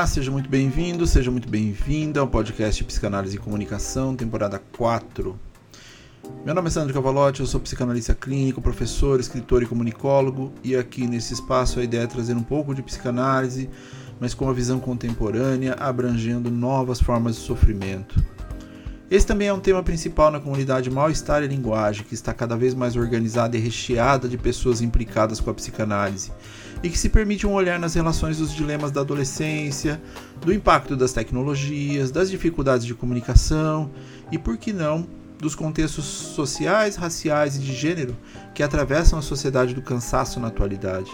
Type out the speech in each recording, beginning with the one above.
Olá, seja muito bem-vindo, seja muito bem-vinda ao podcast Psicanálise e Comunicação, temporada 4. Meu nome é Sandro Cavalotti, eu sou psicanalista clínico, professor, escritor e comunicólogo, e aqui nesse espaço a ideia é trazer um pouco de psicanálise, mas com uma visão contemporânea, abrangendo novas formas de sofrimento. Esse também é um tema principal na comunidade Mal-Estar e Linguagem, que está cada vez mais organizada e recheada de pessoas implicadas com a psicanálise, e que se permite um olhar nas relações dos dilemas da adolescência, do impacto das tecnologias, das dificuldades de comunicação e, por que não, dos contextos sociais, raciais e de gênero que atravessam a sociedade do cansaço na atualidade.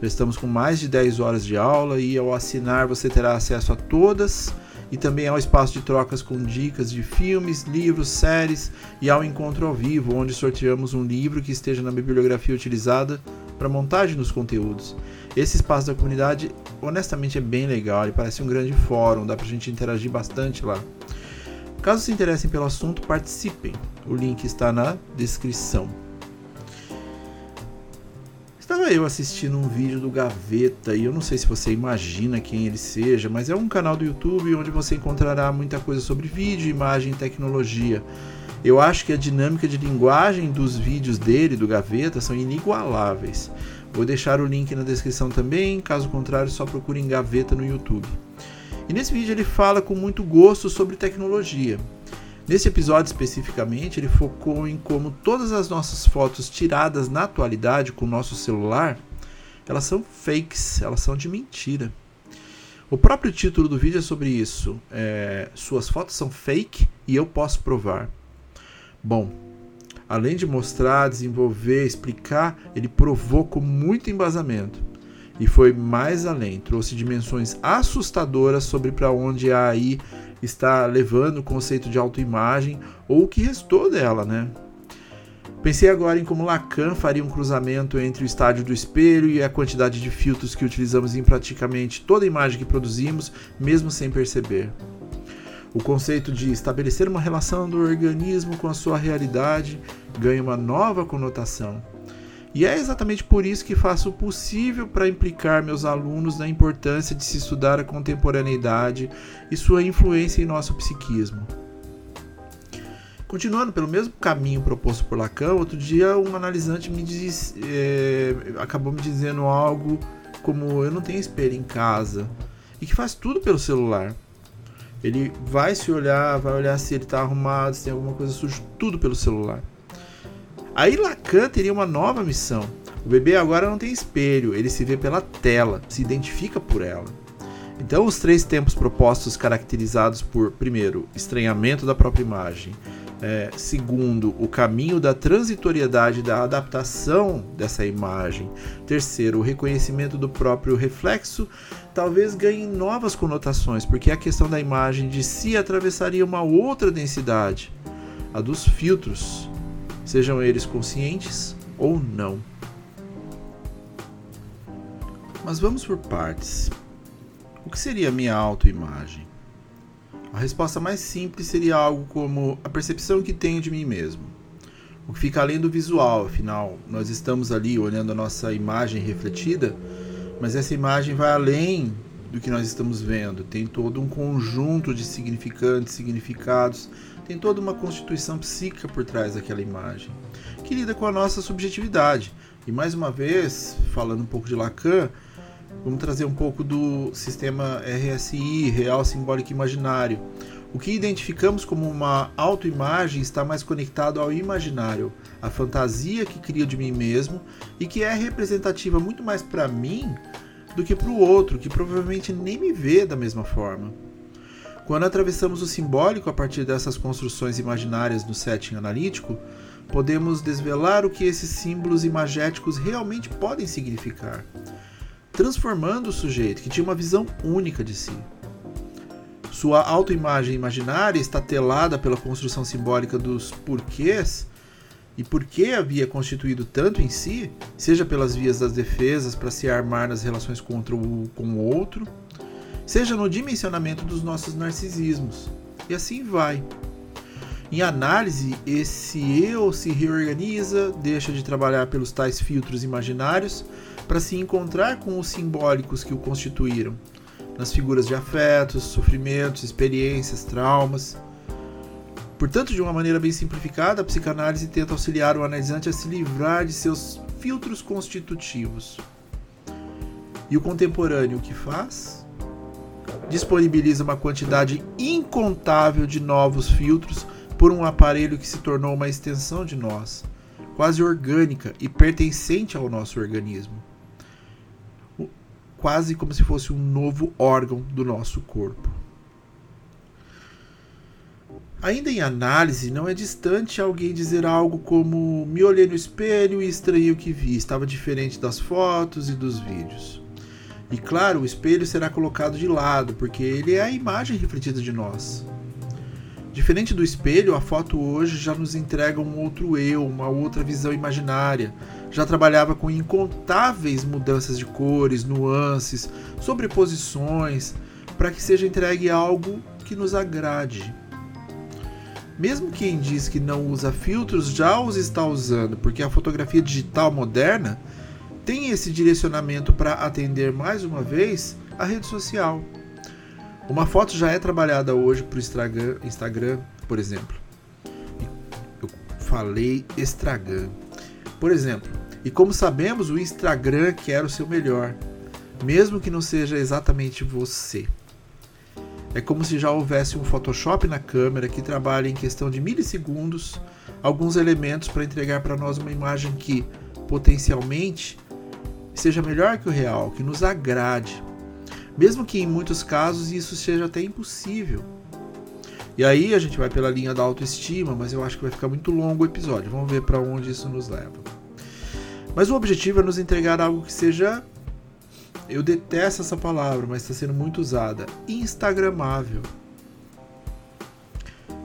Já estamos com mais de 10 horas de aula e ao assinar você terá acesso a todas e também ao espaço de trocas com dicas de filmes, livros, séries e ao encontro ao vivo, onde sorteamos um livro que esteja na bibliografia utilizada para montagem dos conteúdos. Esse espaço da comunidade, honestamente, é bem legal, ele parece um grande fórum, dá para a gente interagir bastante lá. Caso se interessem pelo assunto, participem. O link está na descrição. Estava eu assistindo um vídeo do Gaveta e eu não sei se você imagina quem ele seja, mas é um canal do YouTube onde você encontrará muita coisa sobre vídeo, imagem e tecnologia. Eu acho que a dinâmica de linguagem dos vídeos dele, do Gaveta, são inigualáveis. Vou deixar o link na descrição também, caso contrário, só procure em Gaveta no YouTube. E nesse vídeo ele fala com muito gosto sobre tecnologia. Nesse episódio especificamente, ele focou em como todas as nossas fotos tiradas na atualidade com o nosso celular, elas são fakes, elas são de mentira. O próprio título do vídeo é sobre isso. É, Suas fotos são fake e eu posso provar. Bom, além de mostrar, desenvolver, explicar, ele provou com muito embasamento e foi mais além, trouxe dimensões assustadoras sobre para onde a AI está levando o conceito de autoimagem ou o que restou dela, né? Pensei agora em como Lacan faria um cruzamento entre o estádio do espelho e a quantidade de filtros que utilizamos em praticamente toda imagem que produzimos, mesmo sem perceber. O conceito de estabelecer uma relação do organismo com a sua realidade ganha uma nova conotação e é exatamente por isso que faço o possível para implicar meus alunos na importância de se estudar a contemporaneidade e sua influência em nosso psiquismo. Continuando pelo mesmo caminho proposto por Lacan, outro dia um analisante me diz, é, acabou me dizendo algo como eu não tenho espelho em casa e que faz tudo pelo celular. Ele vai se olhar, vai olhar se ele está arrumado, se tem alguma coisa suja, tudo pelo celular. Aí Lacan teria uma nova missão. O bebê agora não tem espelho, ele se vê pela tela, se identifica por ela. Então, os três tempos propostos, caracterizados por, primeiro, estranhamento da própria imagem, é, segundo, o caminho da transitoriedade da adaptação dessa imagem, terceiro, o reconhecimento do próprio reflexo, talvez ganhe novas conotações, porque a questão da imagem de si atravessaria uma outra densidade, a dos filtros sejam eles conscientes ou não. Mas vamos por partes. O que seria minha autoimagem? A resposta mais simples seria algo como a percepção que tenho de mim mesmo. O que fica além do visual, afinal, nós estamos ali olhando a nossa imagem refletida, mas essa imagem vai além do que nós estamos vendo. Tem todo um conjunto de significantes, significados, tem toda uma constituição psíquica por trás daquela imagem, que lida com a nossa subjetividade. E mais uma vez, falando um pouco de Lacan, vamos trazer um pouco do sistema RSI, Real Simbólico Imaginário. O que identificamos como uma autoimagem está mais conectado ao imaginário, a fantasia que crio de mim mesmo e que é representativa muito mais para mim do que para o outro, que provavelmente nem me vê da mesma forma. Quando atravessamos o simbólico a partir dessas construções imaginárias no setting analítico, podemos desvelar o que esses símbolos imagéticos realmente podem significar, transformando o sujeito que tinha uma visão única de si. Sua autoimagem imaginária está telada pela construção simbólica dos porquês e por que havia constituído tanto em si, seja pelas vias das defesas para se armar nas relações contra o, com o outro, seja no dimensionamento dos nossos narcisismos. E assim vai. Em análise, esse eu se reorganiza, deixa de trabalhar pelos tais filtros imaginários para se encontrar com os simbólicos que o constituíram, nas figuras de afetos, sofrimentos, experiências, traumas. Portanto, de uma maneira bem simplificada, a psicanálise tenta auxiliar o analisante a se livrar de seus filtros constitutivos. E o contemporâneo o que faz? Disponibiliza uma quantidade incontável de novos filtros por um aparelho que se tornou uma extensão de nós, quase orgânica e pertencente ao nosso organismo. Quase como se fosse um novo órgão do nosso corpo. Ainda em análise, não é distante alguém dizer algo como: Me olhei no espelho e estranhei o que vi, estava diferente das fotos e dos vídeos. E claro, o espelho será colocado de lado, porque ele é a imagem refletida de nós. Diferente do espelho, a foto hoje já nos entrega um outro eu, uma outra visão imaginária. Já trabalhava com incontáveis mudanças de cores, nuances, sobreposições, para que seja entregue algo que nos agrade. Mesmo quem diz que não usa filtros já os está usando, porque a fotografia digital moderna tem esse direcionamento para atender mais uma vez a rede social. Uma foto já é trabalhada hoje para o Instagram, por exemplo. Eu falei Instagram. Por exemplo, e como sabemos, o Instagram quer o seu melhor, mesmo que não seja exatamente você. É como se já houvesse um Photoshop na câmera que trabalha em questão de milissegundos alguns elementos para entregar para nós uma imagem que, potencialmente, seja melhor que o real, que nos agrade. Mesmo que em muitos casos isso seja até impossível. E aí a gente vai pela linha da autoestima, mas eu acho que vai ficar muito longo o episódio. Vamos ver para onde isso nos leva. Mas o objetivo é nos entregar algo que seja eu detesto essa palavra, mas está sendo muito usada. Instagramável.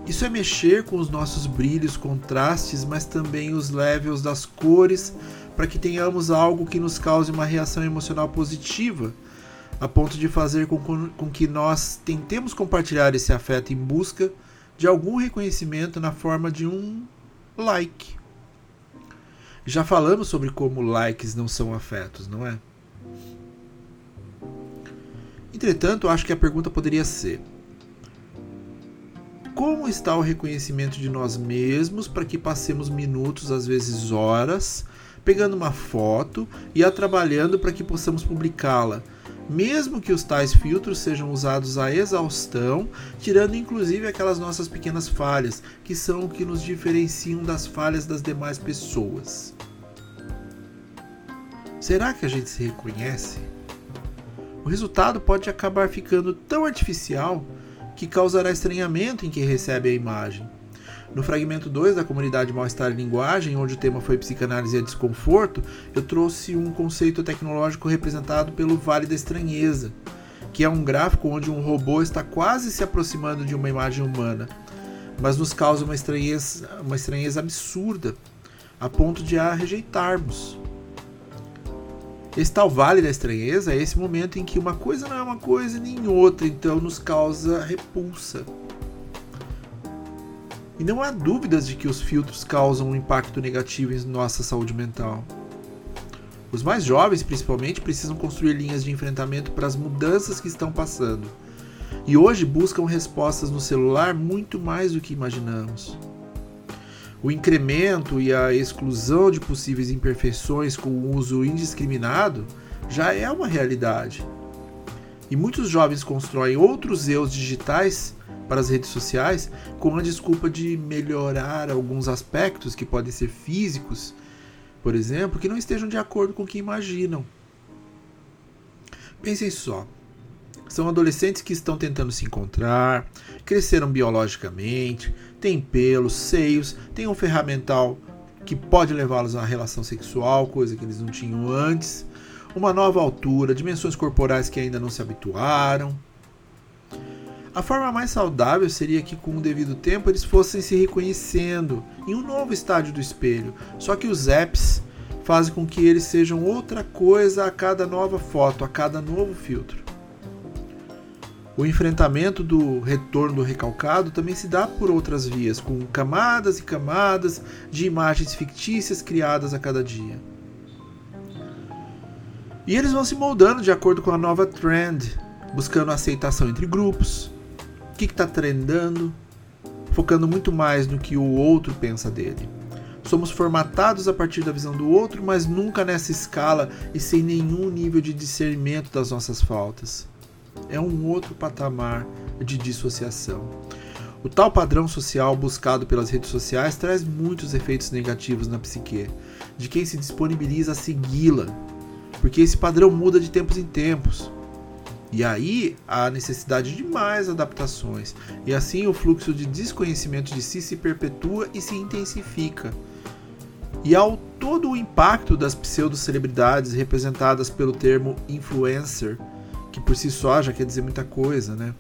Isso é mexer com os nossos brilhos, contrastes, mas também os levels das cores, para que tenhamos algo que nos cause uma reação emocional positiva, a ponto de fazer com, com que nós tentemos compartilhar esse afeto em busca de algum reconhecimento na forma de um like. Já falamos sobre como likes não são afetos, não é? Entretanto, acho que a pergunta poderia ser: como está o reconhecimento de nós mesmos para que passemos minutos, às vezes horas, pegando uma foto e a trabalhando para que possamos publicá-la? Mesmo que os tais filtros sejam usados à exaustão, tirando inclusive aquelas nossas pequenas falhas, que são o que nos diferenciam das falhas das demais pessoas. Será que a gente se reconhece? o resultado pode acabar ficando tão artificial que causará estranhamento em quem recebe a imagem. No fragmento 2 da comunidade Mal-Estar e Linguagem, onde o tema foi psicanálise e desconforto, eu trouxe um conceito tecnológico representado pelo Vale da Estranheza, que é um gráfico onde um robô está quase se aproximando de uma imagem humana, mas nos causa uma estranheza, uma estranheza absurda, a ponto de a rejeitarmos. Esse tal vale da estranheza é esse momento em que uma coisa não é uma coisa nem outra, então nos causa repulsa. E não há dúvidas de que os filtros causam um impacto negativo em nossa saúde mental. Os mais jovens, principalmente, precisam construir linhas de enfrentamento para as mudanças que estão passando. E hoje buscam respostas no celular muito mais do que imaginamos. O incremento e a exclusão de possíveis imperfeições com o uso indiscriminado já é uma realidade. E muitos jovens constroem outros eus digitais para as redes sociais com a desculpa de melhorar alguns aspectos que podem ser físicos, por exemplo, que não estejam de acordo com o que imaginam. Pensem só. São adolescentes que estão tentando se encontrar, cresceram biologicamente, têm pelos, seios, têm um ferramental que pode levá-los à relação sexual, coisa que eles não tinham antes, uma nova altura, dimensões corporais que ainda não se habituaram. A forma mais saudável seria que, com o devido tempo, eles fossem se reconhecendo em um novo estádio do espelho. Só que os apps fazem com que eles sejam outra coisa a cada nova foto, a cada novo filtro. O enfrentamento do retorno do recalcado também se dá por outras vias, com camadas e camadas de imagens fictícias criadas a cada dia. E eles vão se moldando de acordo com a nova trend, buscando aceitação entre grupos, o que está trendando, focando muito mais no que o outro pensa dele. Somos formatados a partir da visão do outro, mas nunca nessa escala e sem nenhum nível de discernimento das nossas faltas. É um outro patamar de dissociação. O tal padrão social buscado pelas redes sociais traz muitos efeitos negativos na psique de quem se disponibiliza a segui-la, porque esse padrão muda de tempos em tempos. E aí há necessidade de mais adaptações, e assim o fluxo de desconhecimento de si se perpetua e se intensifica. E ao todo o impacto das pseudo-celebridades representadas pelo termo influencer, que por si só já quer dizer muita coisa, né?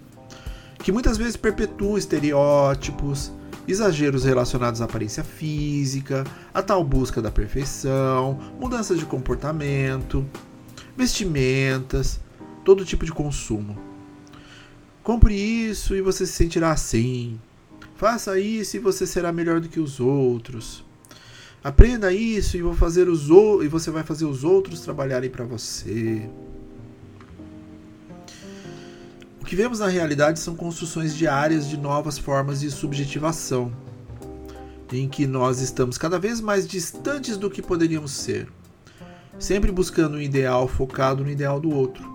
Que muitas vezes perpetuam estereótipos, exageros relacionados à aparência física, a tal busca da perfeição, mudanças de comportamento, vestimentas, todo tipo de consumo. Compre isso e você se sentirá assim. Faça isso e você será melhor do que os outros. Aprenda isso e, vou fazer os e você vai fazer os outros trabalharem para você. Que vemos na realidade são construções diárias de novas formas de subjetivação, em que nós estamos cada vez mais distantes do que poderíamos ser, sempre buscando um ideal focado no ideal do outro.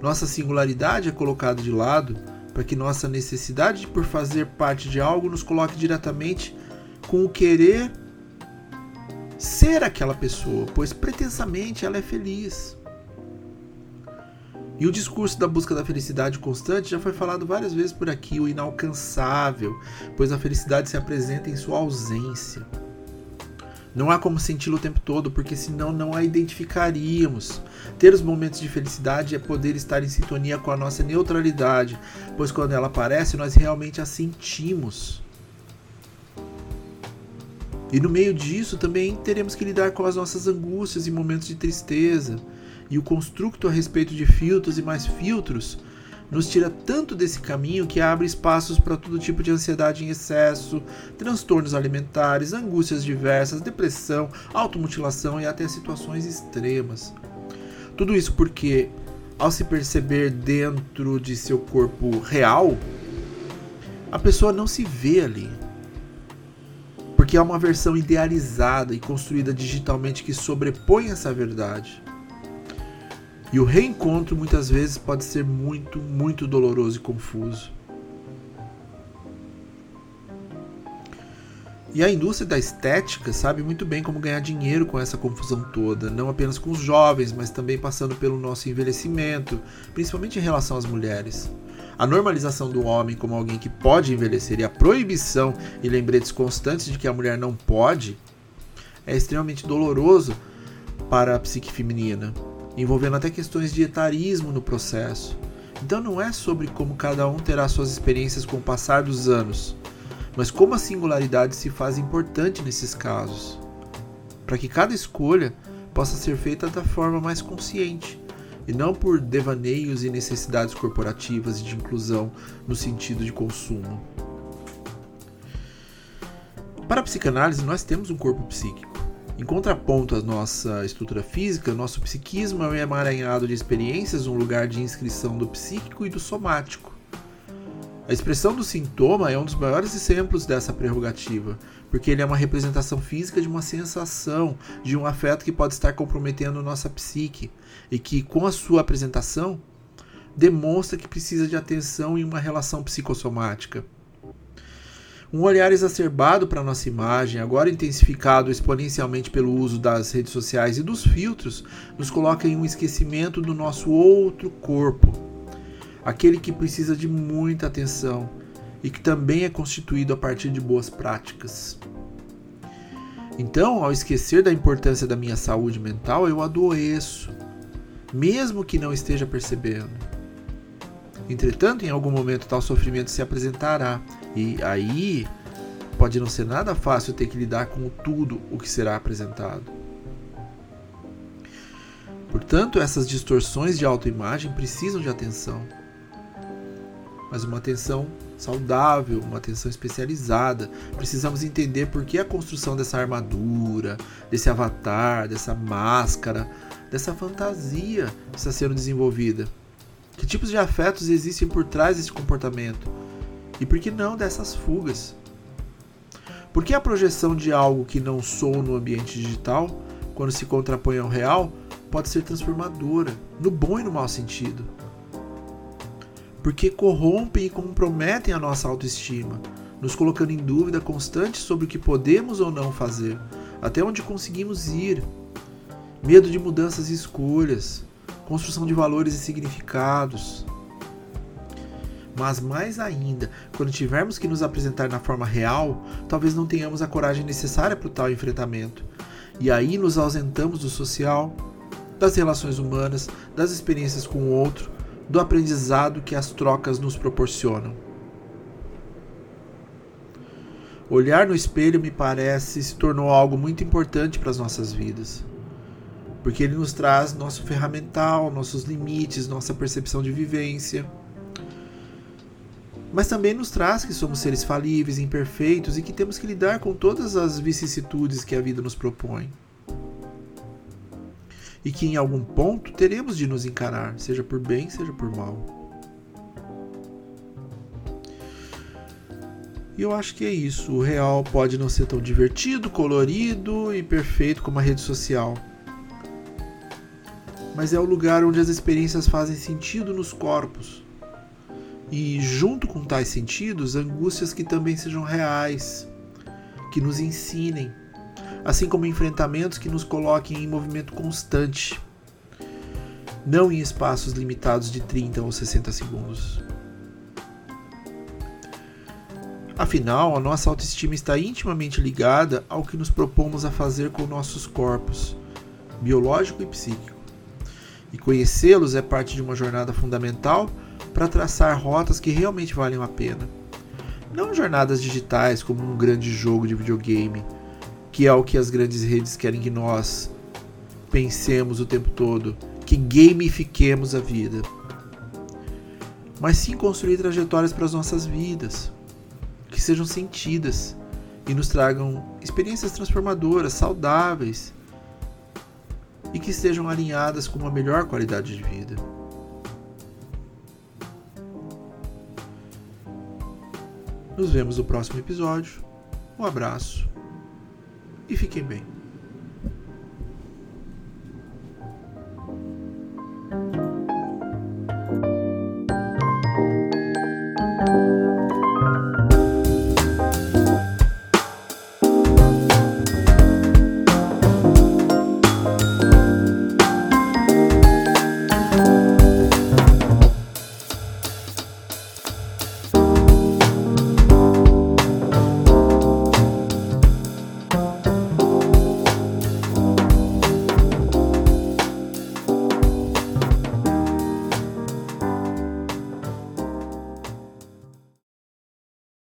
Nossa singularidade é colocada de lado para que nossa necessidade por fazer parte de algo nos coloque diretamente com o querer ser aquela pessoa, pois pretensamente ela é feliz. E o discurso da busca da felicidade constante já foi falado várias vezes por aqui, o inalcançável, pois a felicidade se apresenta em sua ausência. Não há como senti-lo o tempo todo, porque senão não a identificaríamos. Ter os momentos de felicidade é poder estar em sintonia com a nossa neutralidade, pois quando ela aparece, nós realmente a sentimos. E no meio disso também teremos que lidar com as nossas angústias e momentos de tristeza. E o construto a respeito de filtros e mais filtros nos tira tanto desse caminho que abre espaços para todo tipo de ansiedade em excesso, transtornos alimentares, angústias diversas, depressão, automutilação e até situações extremas. Tudo isso porque, ao se perceber dentro de seu corpo real, a pessoa não se vê ali porque é uma versão idealizada e construída digitalmente que sobrepõe essa verdade. E o reencontro muitas vezes pode ser muito, muito doloroso e confuso. E a indústria da estética sabe muito bem como ganhar dinheiro com essa confusão toda, não apenas com os jovens, mas também passando pelo nosso envelhecimento, principalmente em relação às mulheres. A normalização do homem como alguém que pode envelhecer e a proibição e lembretes constantes de que a mulher não pode é extremamente doloroso para a psique feminina, envolvendo até questões de etarismo no processo. Então não é sobre como cada um terá suas experiências com o passar dos anos, mas como a singularidade se faz importante nesses casos, para que cada escolha possa ser feita da forma mais consciente e não por devaneios e necessidades corporativas e de inclusão no sentido de consumo. Para a psicanálise, nós temos um corpo psíquico. Em contraponto à nossa estrutura física, nosso psiquismo é um emaranhado de experiências, um lugar de inscrição do psíquico e do somático. A expressão do sintoma é um dos maiores exemplos dessa prerrogativa, porque ele é uma representação física de uma sensação, de um afeto que pode estar comprometendo nossa psique e que, com a sua apresentação, demonstra que precisa de atenção em uma relação psicossomática. Um olhar exacerbado para nossa imagem, agora intensificado exponencialmente pelo uso das redes sociais e dos filtros, nos coloca em um esquecimento do nosso outro corpo, aquele que precisa de muita atenção e que também é constituído a partir de boas práticas. Então, ao esquecer da importância da minha saúde mental, eu adoeço, mesmo que não esteja percebendo. Entretanto, em algum momento tal sofrimento se apresentará, e aí pode não ser nada fácil ter que lidar com tudo o que será apresentado. Portanto, essas distorções de autoimagem precisam de atenção. Mas uma atenção saudável, uma atenção especializada. Precisamos entender por que a construção dessa armadura, desse avatar, dessa máscara, dessa fantasia está sendo desenvolvida. Tipos de afetos existem por trás desse comportamento? E por que não dessas fugas? Por que a projeção de algo que não sou no ambiente digital, quando se contrapõe ao real, pode ser transformadora, no bom e no mau sentido? Porque corrompem e comprometem a nossa autoestima, nos colocando em dúvida constante sobre o que podemos ou não fazer, até onde conseguimos ir. Medo de mudanças e escolhas, construção de valores e significados. Mas mais ainda, quando tivermos que nos apresentar na forma real, talvez não tenhamos a coragem necessária para o tal enfrentamento. E aí nos ausentamos do social, das relações humanas, das experiências com o outro, do aprendizado que as trocas nos proporcionam. Olhar no espelho me parece se tornou algo muito importante para as nossas vidas. Porque ele nos traz nosso ferramental, nossos limites, nossa percepção de vivência. Mas também nos traz que somos seres falíveis, imperfeitos e que temos que lidar com todas as vicissitudes que a vida nos propõe. E que em algum ponto teremos de nos encarar, seja por bem, seja por mal. E eu acho que é isso. O real pode não ser tão divertido, colorido e perfeito como a rede social. Mas é o lugar onde as experiências fazem sentido nos corpos. E, junto com tais sentidos, angústias que também sejam reais, que nos ensinem, assim como enfrentamentos que nos coloquem em movimento constante, não em espaços limitados de 30 ou 60 segundos. Afinal, a nossa autoestima está intimamente ligada ao que nos propomos a fazer com nossos corpos, biológico e psíquico. E conhecê-los é parte de uma jornada fundamental para traçar rotas que realmente valem a pena. Não jornadas digitais como um grande jogo de videogame, que é o que as grandes redes querem que nós pensemos o tempo todo, que gamifiquemos a vida. Mas sim construir trajetórias para as nossas vidas que sejam sentidas e nos tragam experiências transformadoras, saudáveis e que estejam alinhadas com uma melhor qualidade de vida. Nos vemos no próximo episódio. Um abraço e fiquem bem.